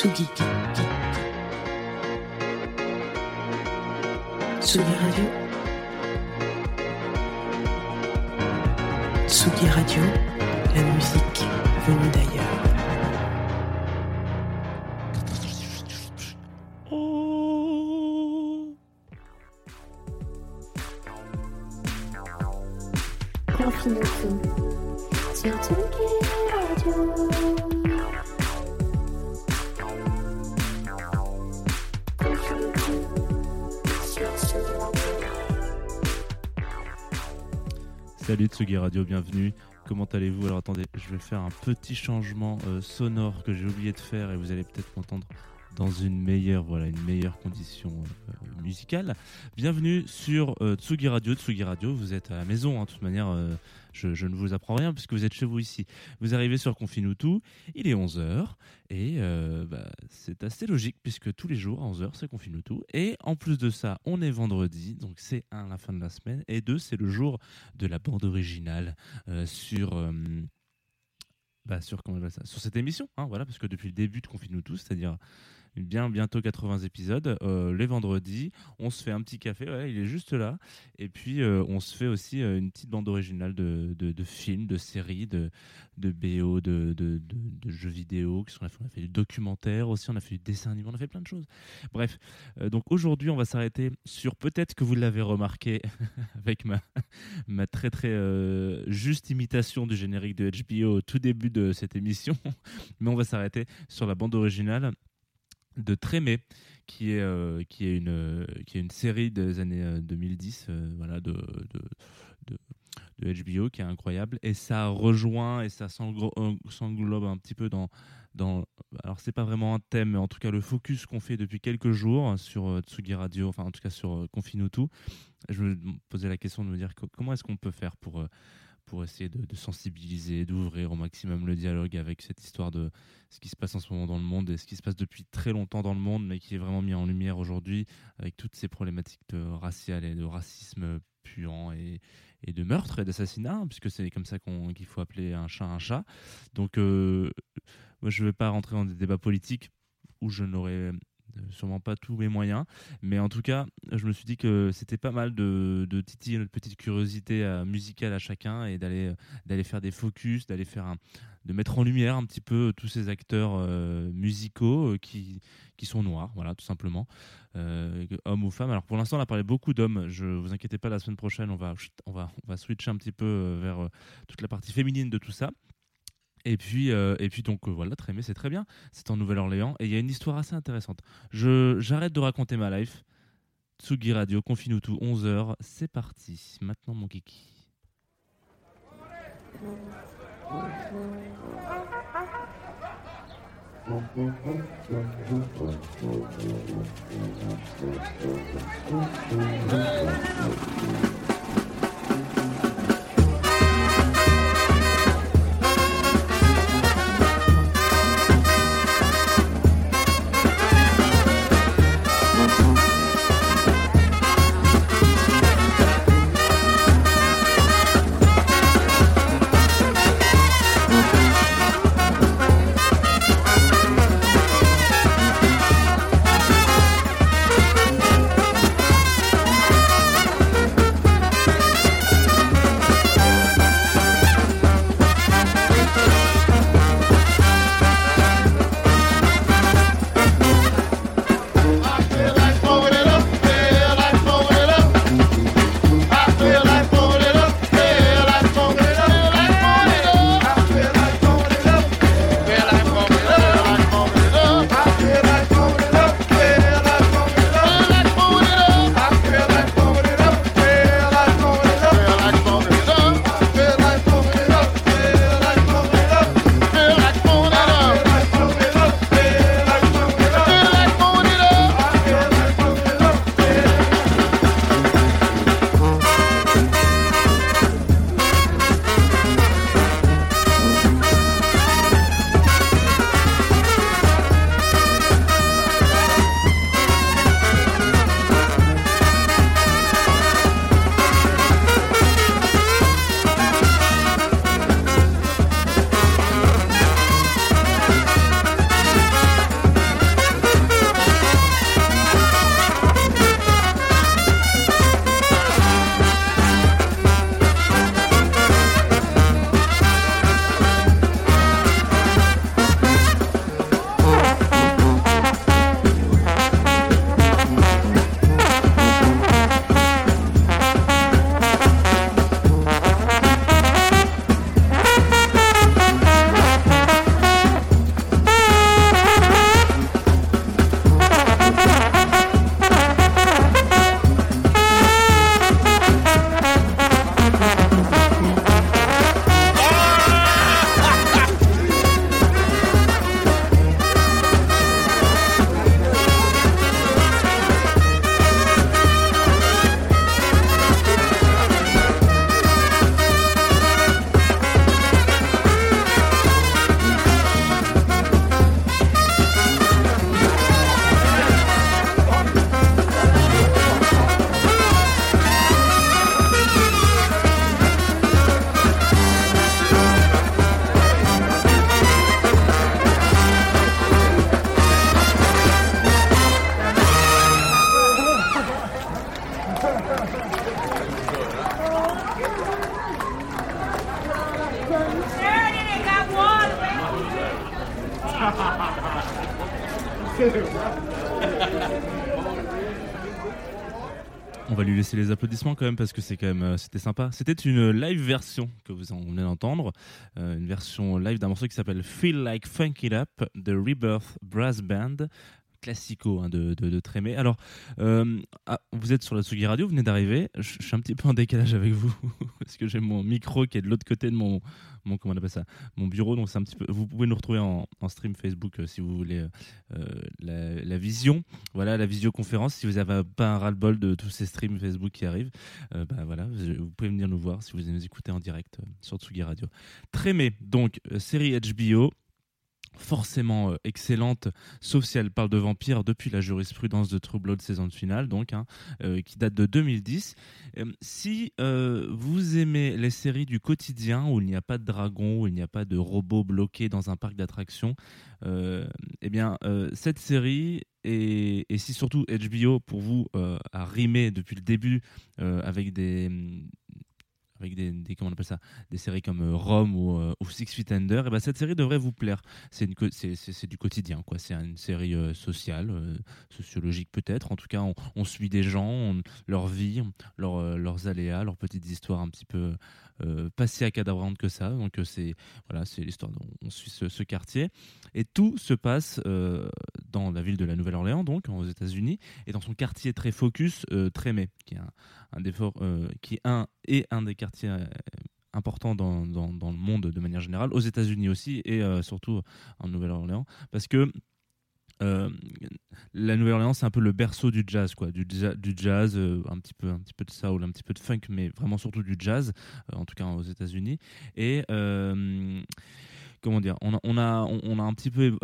Tsugi. Tsugi Radio. Tsugi Radio, la musique venue d'ailleurs. Confine-tout sur Tsugi Radio. Salut Tsugi Radio, bienvenue. Comment allez-vous? Alors attendez, je vais faire un petit changement euh, sonore que j'ai oublié de faire et vous allez peut-être m'entendre dans une meilleure, voilà, une meilleure condition euh, musicale. Bienvenue sur euh, Tsugi Radio. Tsugi Radio, vous êtes à la maison, hein, de toute manière, euh, je, ne vous apprends rien puisque vous êtes chez vous ici. Vous arrivez sur Confinutu, il est 11h et bah, c'est assez logique puisque tous les jours à 11h c'est Confinutu. Et en plus de ça, on est vendredi, donc c'est un la fin de la semaine et deux, c'est le jour de la bande originale sur. bah, sur, comment ça sur cette émission, hein, voilà, parce que depuis le début de Confinutu, c'est-à-dire bien bientôt 80 épisodes, euh, les vendredis, on se fait un petit café, il est juste là, et puis euh, on se fait aussi euh, une petite bande originale de, films, de séries, de, BO, de, jeux vidéo, qui sont, on a fait du documentaire aussi, on a fait du dessin animé, on a fait plein de choses. Bref, donc aujourd'hui on va s'arrêter sur, peut-être que vous l'avez remarqué avec ma, ma très très juste imitation du générique de HBO au tout début de cette émission, mais on va s'arrêter sur la bande originale de Trémé, qui est, euh, qui, est une, euh, qui est une série des années euh, 2010 euh, voilà, de, de, de, de HBO qui est incroyable. Et ça rejoint et ça s'englo- s'englobe un petit peu dans. dans alors, c'est pas vraiment un thème, mais en tout cas, le focus qu'on fait depuis quelques jours sur Tsugi Radio, enfin, en tout cas, sur Confinutu. Je me posais la question de me dire co- comment est-ce qu'on peut faire pour. Pour essayer de, sensibiliser, d'ouvrir au maximum le dialogue avec cette histoire de ce qui se passe en ce moment dans le monde et ce qui se passe depuis très longtemps dans le monde, mais qui est vraiment mis en lumière aujourd'hui avec toutes ces problématiques de raciales et de racisme puant et, de meurtre et d'assassinat, hein, puisque c'est comme ça qu'il faut appeler un chat un chat. Donc, euh, moi, je ne vais pas rentrer dans des débats politiques où je n'aurais sûrement pas tous mes moyens, mais en tout cas, je me suis dit que c'était pas mal de, de titiller notre petite curiosité euh, musicale à chacun et d'aller d'aller faire des focus, d'aller faire de mettre en lumière un petit peu tous ces acteurs euh, musicaux euh, qui, qui sont noirs, voilà, tout simplement, euh, hommes ou femmes. Alors pour l'instant, on a parlé beaucoup d'hommes. Je vous inquiétez pas, la semaine prochaine, on va, on va, on va switcher un petit peu euh, vers euh, toute la partie féminine de tout ça. Et puis, euh, et puis donc euh, voilà, Trémé, c'est très bien. C'est en Nouvelle-Orléans et il y a une histoire assez intéressante. Je j'arrête de raconter ma life. Tsugi Radio, Confinutu, 11h, c'est parti. Maintenant mon kiki. Parce que c'est quand même euh, c'était sympa. C'était une live version que vous en venez d'entendre, euh, une version live d'un morceau qui s'appelle Feel Like Funk It Up The Rebirth Brass Band classico hein, de, de, Trémé. Alors, euh, ah, vous êtes sur la Tsugi Radio, vous venez d'arriver. Je, suis un petit peu en décalage avec vous parce que j'ai mon micro qui est de l'autre côté de mon, mon comment on appelle ça, mon bureau. Donc un petit peu. Vous pouvez nous retrouver en, en stream Facebook euh, si vous voulez euh, la, la, vision. Voilà la visioconférence. Si vous n'avez pas un ras-le-bol de tous ces streams Facebook qui arrivent, bah voilà, vous, pouvez venir nous voir si vous nous écoutez en direct sur Tsugi Radio. Trémé, donc série HBO forcément euh, excellente, sauf si elle parle de vampires depuis la jurisprudence de True Blood saison de finale, donc hein, euh, qui date de 2010. Euh, si vous aimez les séries du quotidien où il n'y a pas de dragon, où il n'y a pas de robots bloqués dans un parc d'attractions, eh bien cette série et, si surtout HBO pour vous a rimé depuis le début avec des avec des, comment on appelle ça des séries comme euh, Rome ou, euh, ou, Six Feet Under et ben cette série devrait vous plaire. C'est du quotidien quoi. C'est une série euh, sociale sociologique peut-être. En tout cas on, suit des gens on, leur vie leur, leurs aléas leurs petites histoires un petit peu pas si accadabrantes que ça. Donc c'est voilà c'est l'histoire on suit ce, quartier. Et tout se passe dans la ville de la Nouvelle-Orléans donc aux États-Unis et dans son quartier très focus Trémé qui est un, des euh, qui est un et un des quartiers euh, importants dans, dans, le monde de manière générale, aux États-Unis aussi et euh, surtout en Nouvelle-Orléans, parce que euh, la Nouvelle-Orléans c'est un peu le berceau du jazz quoi du, du jazz euh, un petit peu un petit peu de soul un petit peu de funk mais vraiment surtout du jazz euh, en tout cas aux États-Unis et comment dire, on a, on a, on a un petit peu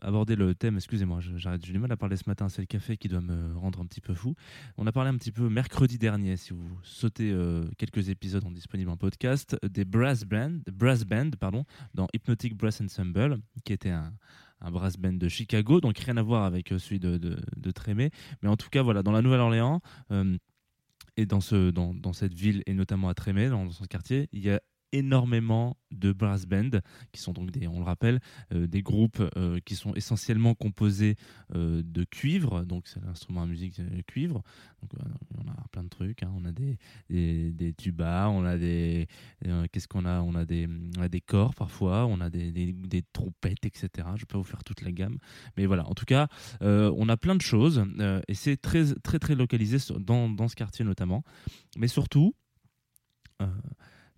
abordé le thème, excusez-moi, j'arrête, j'ai du mal à parler ce matin, c'est le café qui doit me rendre un petit peu fou. On a parlé un petit peu mercredi dernier, si vous sautez quelques épisodes en disponible en podcast, des brass band, brass band pardon, dans Hypnotic Brass Ensemble, qui était un, un brass band de Chicago, donc rien à voir avec euh, celui de, de, Trémé, mais en tout cas, voilà, dans la Nouvelle-Orléans, euh, et dans, ce, dans, dans cette ville, et notamment à Trémé, dans, dans ce quartier, il y a énormément de brass band qui sont donc des on le rappelle euh, des groupes euh, qui sont essentiellement composés euh, de cuivre. Donc c'est l'instrument à musique cuivre. Donc on a plein de trucs hein. on a des, des, tubas on a des qu'est-ce qu'on a? On a des on a des corps parfois. On a des, des, trompettes etc je pas vous faire toute la gamme. Mais voilà. En tout cas on a plein de choses et c'est très très très localisé dans, dans ce quartier notamment. Mais surtout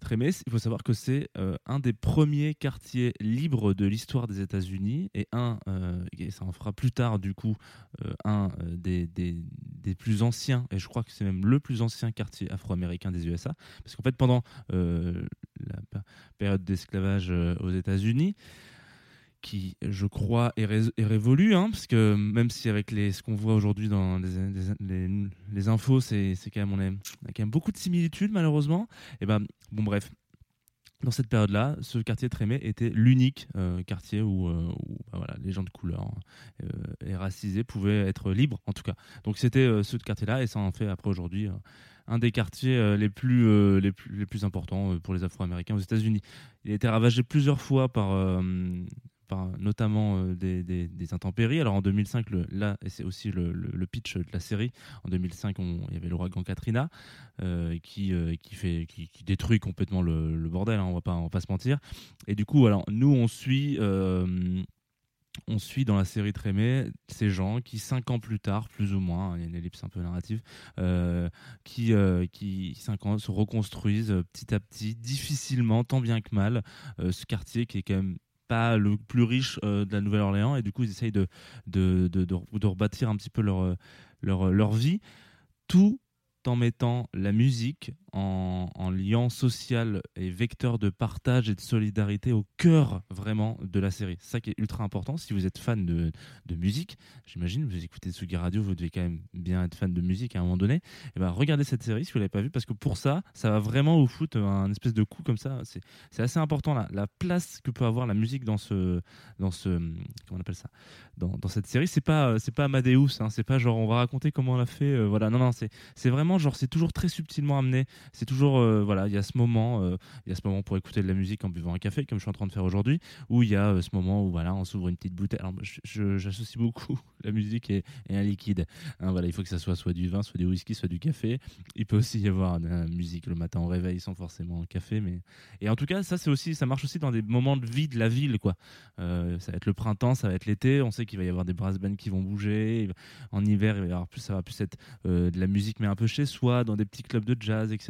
Trémé, il faut savoir que c'est euh, un des premiers quartiers libres de l'histoire des États-Unis et un, euh, et ça en fera plus tard du coup, euh, un des, des, des, plus anciens, et je crois que c'est même le plus ancien quartier afro-américain des USA, parce qu'en fait pendant la période d'esclavage aux États-Unis, qui, je crois, est, ré est révolu, hein, parce que même si avec les, ce qu'on voit aujourd'hui dans les, infos, c'est quand même on, a quand même beaucoup de similitudes malheureusement. Et ben bon bref, dans cette période-là, ce quartier Trémé était l'unique euh, quartier où, euh, bah, voilà, les gens de couleur euh, et racisés pouvaient être libres, en tout cas. Donc c'était euh, ce quartier-là, et ça en fait après aujourd'hui un des quartiers les, plus, les, plus, les plus importants pour les Afro-Américains aux États-Unis. Il a été ravagé plusieurs fois par notamment euh, des, intempéries. Alors en 2005, le, là, et c'est aussi le, pitch de la série, en 2005, on, il y avait l'ouragan Katrina euh, qui, euh, qui, fait, qui, détruit complètement le, bordel, hein, on va pas, on va pas se mentir. Et du coup, alors, nous, on suit... Euh, on suit dans la série Trémé ces gens qui, cinq ans plus tard, plus ou moins, il y a une ellipse un peu narrative, qui, qui, cinq ans, se reconstruisent petit à petit, difficilement, tant bien que mal, ce quartier qui est quand même pas le plus riche euh, de la Nouvelle-Orléans et du coup ils essayent de, de, de, rebâtir un petit peu leur, leur, leur vie tout en mettant la musique en, en liant social et vecteur de partage et de solidarité au cœur vraiment de la série. Ça qui est ultra important. Si vous êtes fan de, de musique, j'imagine, vous écoutez Tsugi Radio, vous devez quand même bien être fan de musique à un moment donné. Et eh ben regardez cette série si vous l'avez pas vue parce que pour ça, ça va vraiment vous foutre un espèce de coup comme ça. C'est assez important là. La place que peut avoir la musique dans ce, dans ce, comment on appelle ça, dans, dans cette série, c'est pas, pas Amadeus. Hein, c'est pas genre on va raconter comment on l'a fait. Euh, voilà, non, non, c'est, c'est vraiment genre c'est toujours très subtilement amené c'est toujours euh, voilà, il y a ce moment, euh, y a ce moment pour écouter de la musique en buvant un café, comme je suis en train de faire aujourd'hui, où il y a euh, ce moment où voilà, on s'ouvre une petite bouteille. Alors, j'associe beaucoup la musique et, un liquide. Hein, voilà, il faut que ça soit soit du vin, soit du whisky, soit du café. Il peut aussi y avoir de la musique le matin au réveil sans forcément un café, mais et en tout cas, ça c'est aussi, ça marche aussi dans des moments de vie de la ville, quoi. Ça va être le printemps, ça va être l'été. On sait qu'il va y avoir des brass bands qui vont bouger. En hiver, ça va plus être de la musique, mais un peu chez soi, dans des petits clubs de jazz, etc.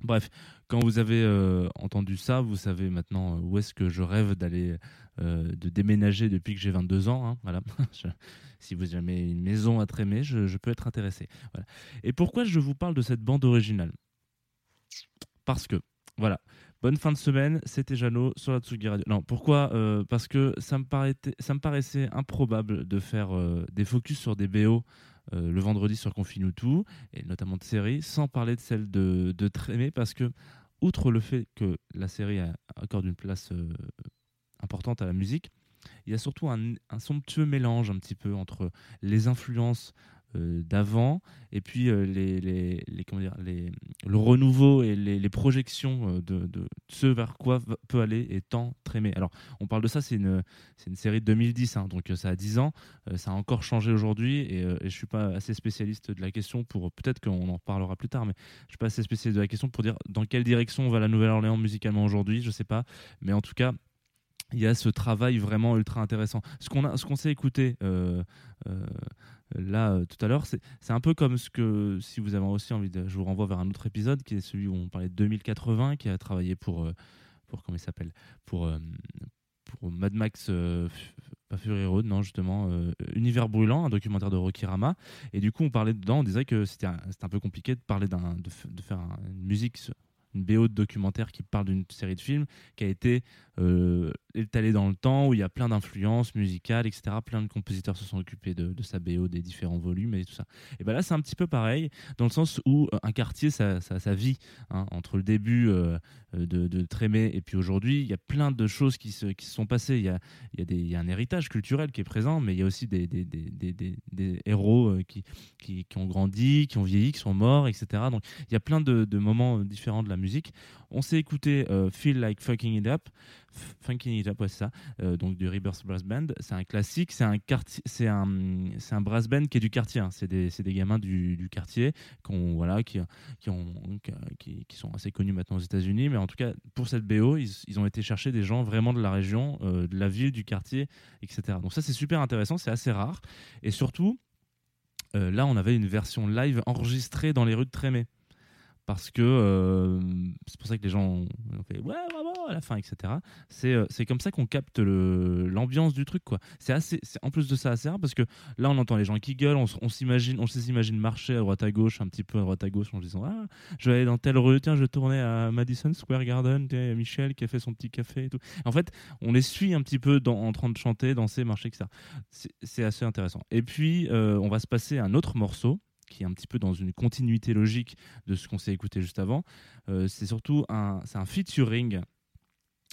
Bref, quand vous avez euh, entendu ça, vous savez maintenant euh, où est-ce que je rêve d'aller, euh, de déménager depuis que j'ai 22 ans. hein, si vous avez une maison à trémer, je, peux être intéressé. Et pourquoi je vous parle de cette bande originale? Parce que, voilà, bonne fin de semaine, c'était Jeannot sur la Tsugi Radio. Non, pourquoi Parce que ça me, paraissait, improbable de faire des focus sur des BO euh, le vendredi sur Confine tout, et notamment de séries, sans parler de celle de, de Trémé, parce que, outre le fait que la série accorde une place euh, importante à la musique, il y a surtout un, somptueux mélange un petit peu entre les influences d'avant et puis euh, les, les, les- comment dire, les, le renouveau et les, les projections euh, de, de ce vers quoi peut aller et tant Trémé. Alors, on parle de ça, c'est une, une série de 2010, hein, donc euh, ça a 10 ans. Euh, ça a encore changé aujourd'hui et, euh, je suis pas assez spécialiste de la question pour peut-être qu'on en reparlera plus tard mais je suis pas assez spécialiste de la question pour dire dans quelle direction va la Nouvelle-Orléans musicalement aujourd'hui je sais pas mais en tout cas il y a ce travail vraiment ultra intéressant ce qu'on qu'on s'est écouté euh, euh, là euh, tout à l'heure. C'est un peu comme ce que si vous avez aussi envie de je vous renvoie vers un autre épisode qui est celui où on parlait de 2080 qui a travaillé pour euh, pour comment il s'appelle pour euh, pour Mad Max pas Fury Road non justement Univers brûlant un documentaire de Rocky Rama. Et du coup on parlait dedans on disait que c'était un, un peu compliqué de parler d'un de faire un- une musique une BO de documentaire qui parle d'une série de films qui a été euh, étalée dans le temps où il y a plein d'influences musicales etc plein de compositeurs se sont occupés de, sa BO des différents volumes et tout ça. Et ben là c'est un petit peu pareil dans le sens où euh, un quartier ça, ça, vit hein, entre le début euh, de, Trémé et puis aujourd'hui il y a plein de choses qui se, qui se sont passées. Il y a, il y, a des, il y a un héritage culturel qui est présent mais il y a aussi des, des, des, des, des- héros qui, qui, qui ont grandi qui ont vieilli qui sont morts etc donc il y a plein de, de moments différents de la musique on s'est écouté euh, Feel Like Fucking It Up F- Funkin' It Up ouais c'est ça euh, donc du Rebirth Brass Band c'est un classique c'est un brass band qui est du quartier hein. c'est des, gamins du, quartier qui qui, ont, qui, qui sont assez connus maintenant aux États-Unis, mais en tout cas pour cette BO, ils, ont été chercher des gens vraiment de la région, euh, de la ville, du quartier, etc. Donc ça c'est super intéressant, c'est assez rare, et surtout là on avait une version live enregistrée dans les rues de Trémé. Parce que euh, c'est pour ça que les gens ont fait ouais bravo à la fin etc. C'est euh, c'est comme ça qu'on capte l'ambiance du truc quoi. C'est assez en plus de ça assez rare parce que là on entend les gens qui gueulent, on, s'imagine on s'imagine marcher à droite à gauche un petit peu à droite à gauche en disant ah je vais aller dans telle rue, tiens, je tournais à Madison Square Garden, tiens, Michel qui a fait son petit café et tout. En fait, on les suit un petit peu en train de chanter, danser, marcher, etc. C'est- C'est assez intéressant. Et puis, euh, on va se passer à un autre morceau qui est un petit peu dans une continuité logique de ce qu'on s'est écouté juste avant. Euh, c'est surtout un, un featuring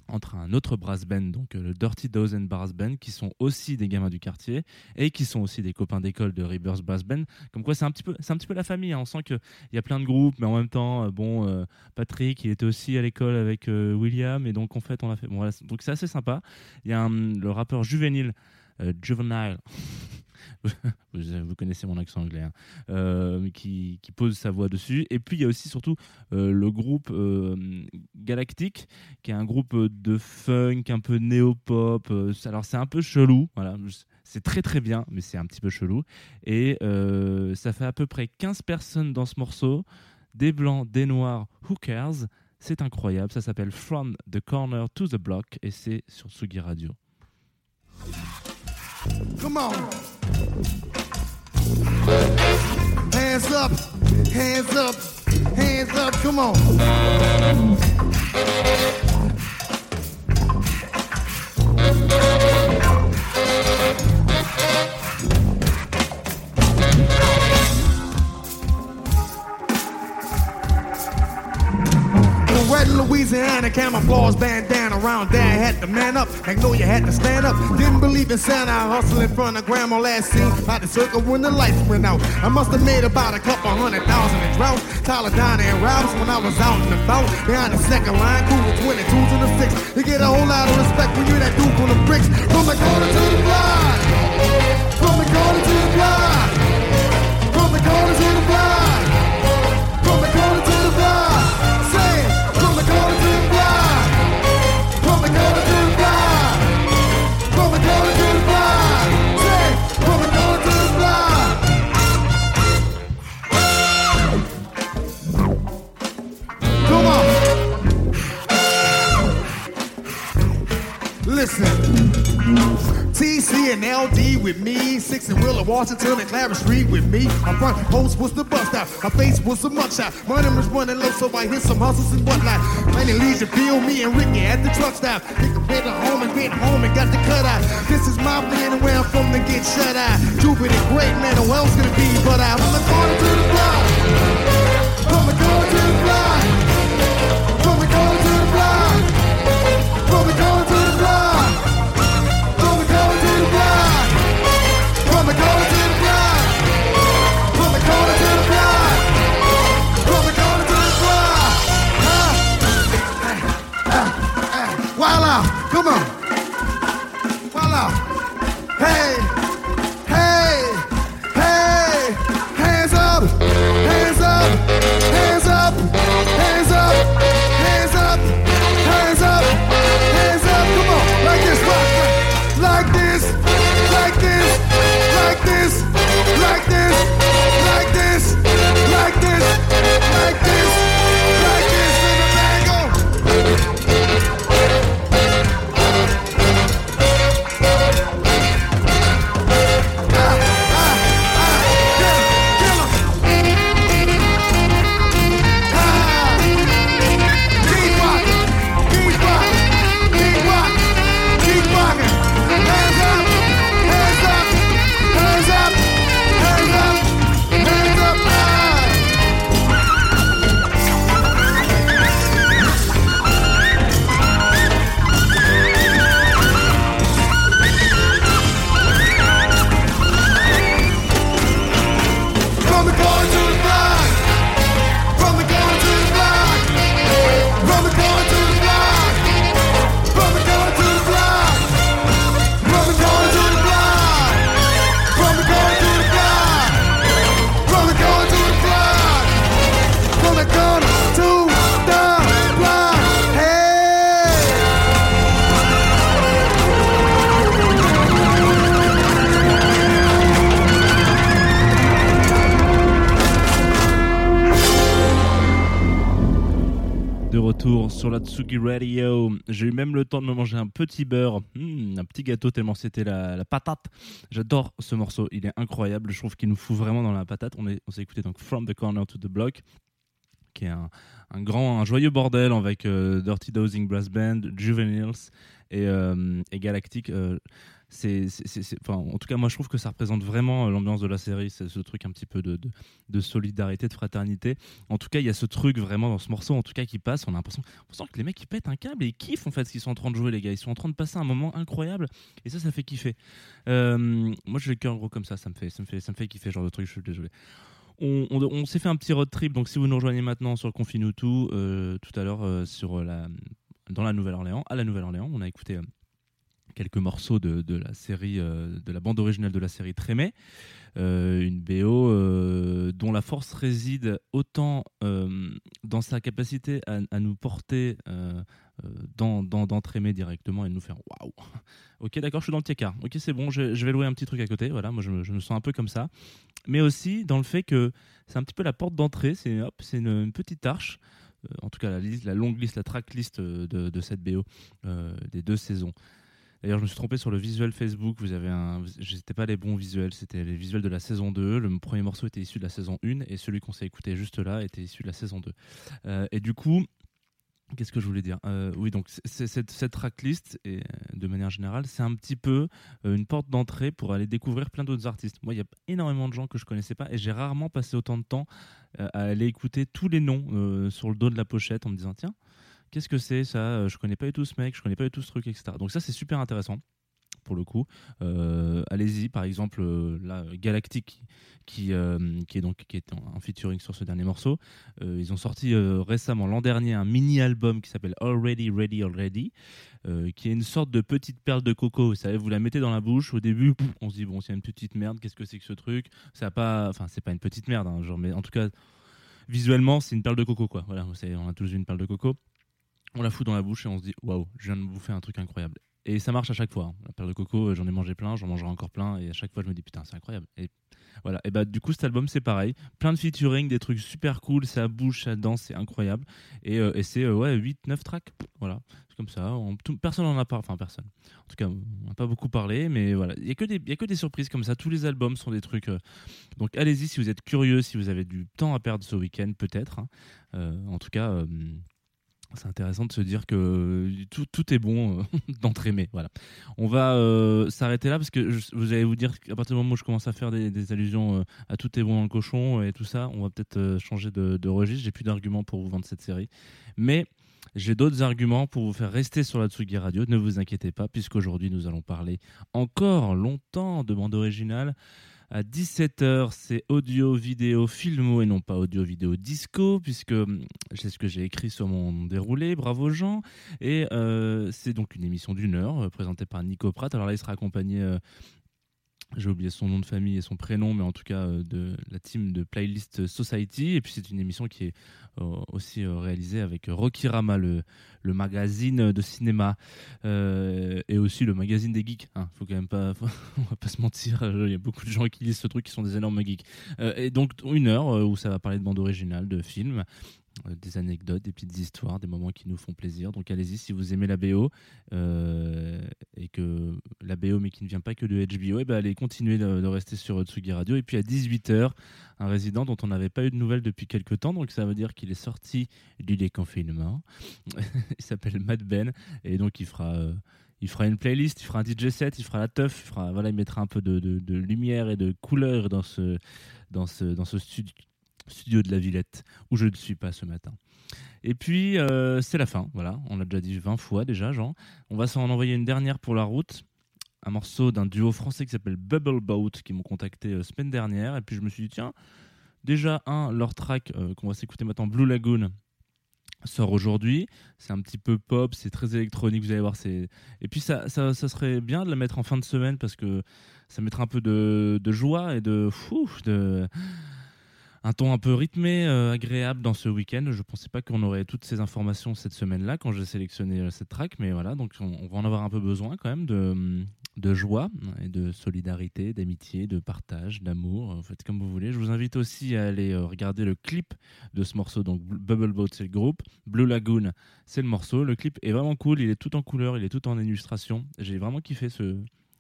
entre un autre brass band, donc euh, le Dirty Dozen Brass Band, qui sont aussi des gamins du quartier et qui sont aussi des copains d'école de Rebirth Brass Band. Comme quoi, c'est un petit peu, un petit peu la famille. hein. On sent que il y a plein de groupes, mais en même temps, euh, bon, Patrick, il était aussi à l'école avec William, et donc en fait, on a fait. Donc c'est assez sympa. Il y a un- le rappeur juvénile, Juvenile. vous, vous connaissez mon accent anglais, hein, euh, qui, pose sa voix dessus. Et puis il y a aussi surtout euh, le groupe euh, Galactic, qui est un groupe euh, de funk, un peu néo-pop. euh, alors c'est un peu chelou, voilà. C'est très très bien, mais c'est un petit peu chelou. Et euh, ça fait à peu près 15 personnes dans ce morceau. Des blancs, des noirs, who cares? C'est incroyable. Ça s'appelle From the Corner to the Block et c'est sur Sugi Radio. Hands up, hands up, hands up, come on. Wet Louisiana. Louisiana camouflage bandana around dad had to man up. I know you had to stand up. Didn't believe in Santa. I hustled in front of grandma last seen by the circle when the lights went out. I must have made about a couple hundred thousand in drought. Taladana and Rouse when I was out and about. Behind the second line, cool with 22s and the six. You get a whole lot of respect when you're that dude from the bricks. From the corner to the block. From the corner to the block. From the corner to the block. With me, Six and Wheeler, Washington and Clarence Street with me. My front post was the bust out, my face was a mugshot. Money was running low, so I hit some hustles and whatnot. Many Legion feel me and Ricky at the truck stop. Pick up at home and get home and got the cut out. This is my plan and where I'm from to get shut out. Jupiter great man, who else gonna be but I? The corner to the block. Come on. Tsugi Radio. J'ai eu même le temps de me manger un petit beurre, Hmm, un petit gâteau tellement c'était la, la patate. J'adore ce morceau, il est incroyable. Je trouve qu'il nous fout vraiment dans la patate. On est- on s'est écouté donc From the Corner to the Block, qui est un, un grand, un joyeux bordel avec euh, Dirty Dozing Brass Band, Juveniles et, euh, et Galactic. euh, en tout cas, moi, je trouve que ça représente vraiment euh, l'ambiance de la série. C'est ce truc un petit peu de, solidarité, de fraternité. En tout cas, il y a ce truc vraiment dans ce morceau, en tout cas, qui passe. On a l'impression, on sent que les mecs, ils pètent un câble et ils kiffent en fait ce qu'ils sont en train de jouer, les gars. Ils sont en train de passer un moment incroyable et ça, ça fait kiffer. Euh, moi, j'ai le cœur gros comme ça. Ça me fait, ça me fait, ça me fait kiffer, genre de truc. Je suis désolé. On, on- on s'est fait un petit road trip. Donc, si vous nous rejoignez maintenant sur tout, euh, tout à l'heure euh, sur la, dans la Nouvelle-Orléans, à la Nouvelle-Orléans, on a écouté. Quelques morceaux de, la série, euh, de la bande originale de la série Trémé, euh, une BO euh, dont la force réside autant dans sa capacité à, nous porter dans, dans, Trémé directement et de nous faire waouh. Ok, d'accord, je suis dans le tiers Ok, c'est bon, je, vais louer un petit truc à côté. Voilà, moi je, me- sens un peu comme ça. Mais aussi dans le fait que c'est un petit peu la porte d'entrée, c'est une, petite arche. En tout cas, la, longue liste, la track list de, cette BO des deux saisons. D'ailleurs, je me suis trompé sur le visuel Facebook. Vous avez un, c'était pas les bons visuels, c'était les visuels de la saison 2. Le premier morceau était issu de la saison 1 et celui qu'on s'est écouté juste là était issu de la saison 2. Euh, et du coup, qu'est-ce que je voulais dire Euh, Oui, donc cette, tracklist, et, euh, de manière générale, c'est un petit peu une porte d'entrée pour aller découvrir plein d'autres artistes. Moi, il y a énormément de gens que je connaissais pas et j'ai rarement passé autant de temps à aller écouter tous les noms sur le dos de la pochette en me disant tiens qu'est-ce que c'est ça Euh, Je connais pas du tout ce mec, je connais pas du tout ce truc, etc. Donc ça, c'est super intéressant pour le coup. Euh, Allez-y, par exemple, euh, là, Galactic, qui, euh, qui est donc qui est en, featuring sur ce dernier morceau. Ils ont sorti récemment, l'an dernier, un mini-album qui s'appelle Already Ready Already, qui est une sorte de petite perle de coco. Vous savez, vous la mettez dans la bouche, au début, on se dit, bon, c'est une petite merde, qu'est-ce que c'est que ce truc? Ça a pas... Enfin, c'est pas une petite merde, hein, genre, mais en tout cas, visuellement, c'est une perle de coco, quoi. Voilà, on a tous une perle de coco. On la fout dans la bouche et on se dit, waouh, je viens de bouffer un truc incroyable. Et ça marche à chaque fois. hein. La perle de coco, euh, j'en ai mangé plein, j'en mangerai encore plein, et à chaque fois, je me dis, putain, c'est incroyable. Et voilà. Et bah, du coup, cet album, c'est pareil. Plein de featuring, des trucs super cool, ça bouge, ça danse, c'est incroyable. Et, euh, c'est, euh, ouais, 8-9 tracks. Voilà. C'est comme ça. Tout- personne n'en a pas. Enfin, personne. En tout cas, on n'a pas beaucoup parlé, mais voilà. Il n'y a, que des- y a que des surprises comme ça. Tous les albums sont des trucs. donc, allez-y si vous êtes curieux, si vous avez du temps à perdre ce week-end, peut-être. hein. En tout cas. Euh, c'est intéressant de se dire que tout, tout est bon euh, d'entre aimer. Voilà. On va euh, s'arrêter là parce que vous allez vous dire qu'à partir du moment où je commence à faire des, allusions euh, à tout est bon dans le cochon et tout ça, on va peut-être euh, changer de, de registre. J'ai plus d'arguments pour vous vendre cette série. Mais j'ai d'autres arguments pour vous faire rester sur la Tsugi Radio. Ne vous inquiétez pas, puisqu'aujourd'hui nous allons parler encore longtemps de bande originale. À 17h, c'est audio, vidéo, filmo et non pas audio, vidéo, disco, puisque hum, c'est ce que j'ai écrit sur mon déroulé. Bravo Jean. Et euh, c'est donc une émission d'une heure euh, présentée par Nico Pratt. Alors là, il sera accompagné. euh, j'ai oublié son nom de famille et son prénom, mais en tout cas euh, de la team de Playlist Society. Et puis c'est une émission qui est euh, aussi euh, réalisée avec Rocky Rama, le, le magazine de cinéma, et aussi le magazine des geeks. Hein, faut quand même pas, on va pas se mentir. Il y a beaucoup de gens qui lisent ce truc qui sont des énormes geeks. Et donc une heure où ça va parler de bande originale, de films, des anecdotes, des petites histoires, des moments qui nous font plaisir. Donc allez-y si vous aimez la BO euh, et que la BO mais qui ne vient pas que de HBO, et ben allez continuer de, rester sur Tsugi Radio. Et puis à 18h, un résident dont on n'avait pas eu de nouvelles depuis quelques temps, donc ça veut dire qu'il est sorti du déconfinement. il s'appelle Mad Ben et donc il fera. euh, il fera une playlist, il fera un DJ set, il fera la teuf, il, fera, voilà, il mettra un peu de, de- de lumière et de couleur dans ce, dans ce, dans ce studio, studio de la Villette où je ne suis pas ce matin. Et puis, euh, c'est la fin, voilà, on l'a déjà dit 20 fois déjà, Jean. On va s'en envoyer une dernière pour la route. Un morceau d'un duo français qui s'appelle Bubble Boat qui m'ont contacté euh, semaine dernière. Et puis je me suis dit, tiens, déjà, un, leur track euh, qu'on va s'écouter maintenant, Blue Lagoon, sort aujourd'hui. C'est un petit peu pop, c'est très électronique, vous allez voir. c'est Et puis ça, ça, serait bien de la mettre en fin de semaine parce que ça mettra un peu de, de joie et de un ton un peu rythmé, euh, agréable dans ce week-end. Je pensais pas qu'on aurait toutes ces informations cette semaine-là quand j'ai sélectionné euh, cette track, mais voilà, donc on, va en avoir un peu besoin quand même de, de joie et de solidarité, d'amitié, de partage, d'amour. euh, Faites comme vous voulez. Je vous invite aussi à aller euh, regarder le clip de ce morceau. Donc Bubble Boat, c'est le groupe. Blue Lagoon, c'est le morceau. Le clip est vraiment cool. Il est tout en couleur, il est tout en illustration. J'ai vraiment kiffé ce,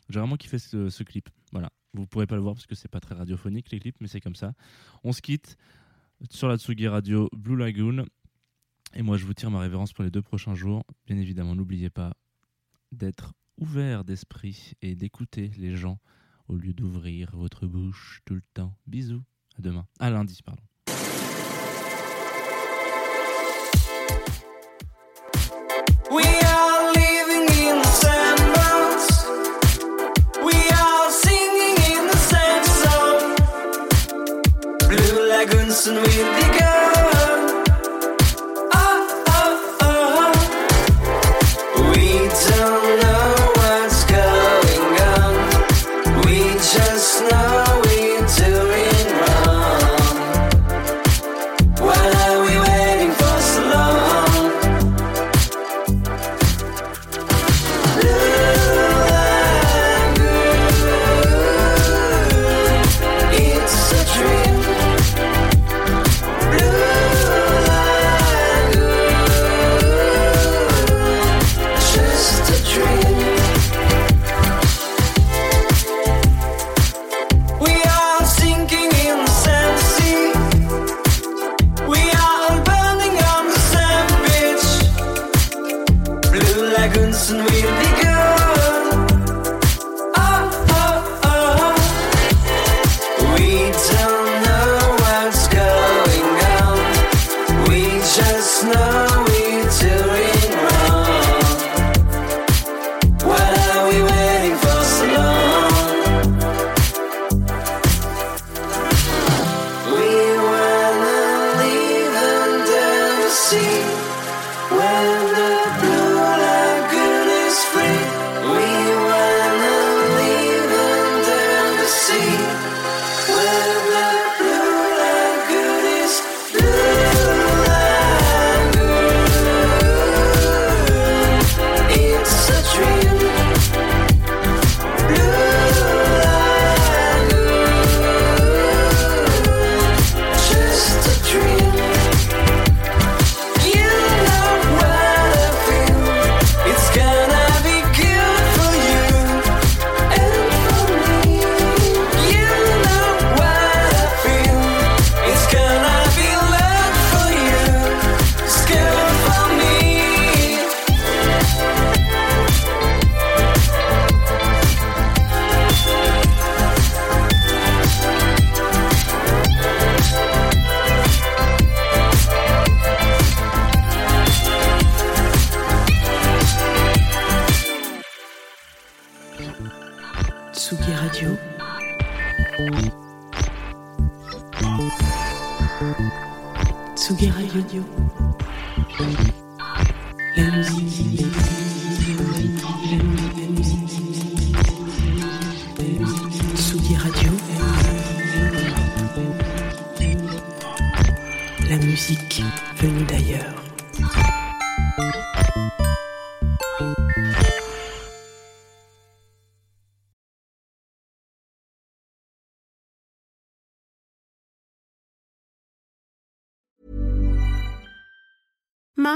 j'ai vraiment kiffé ce clip. Voilà. Vous pourrez pas le voir parce que c'est pas très radiophonique les clips, mais c'est comme ça. On se quitte sur la Tsugi Radio Blue Lagoon. Et moi, je vous tire ma révérence pour les deux prochains jours. Bien évidemment, n'oubliez pas d'être ouvert d'esprit et d'écouter les gens au lieu d'ouvrir votre bouche tout le temps. Bisous. À demain. À lundi, pardon. dancing with Dragons and we'll be musique venue d'ailleurs.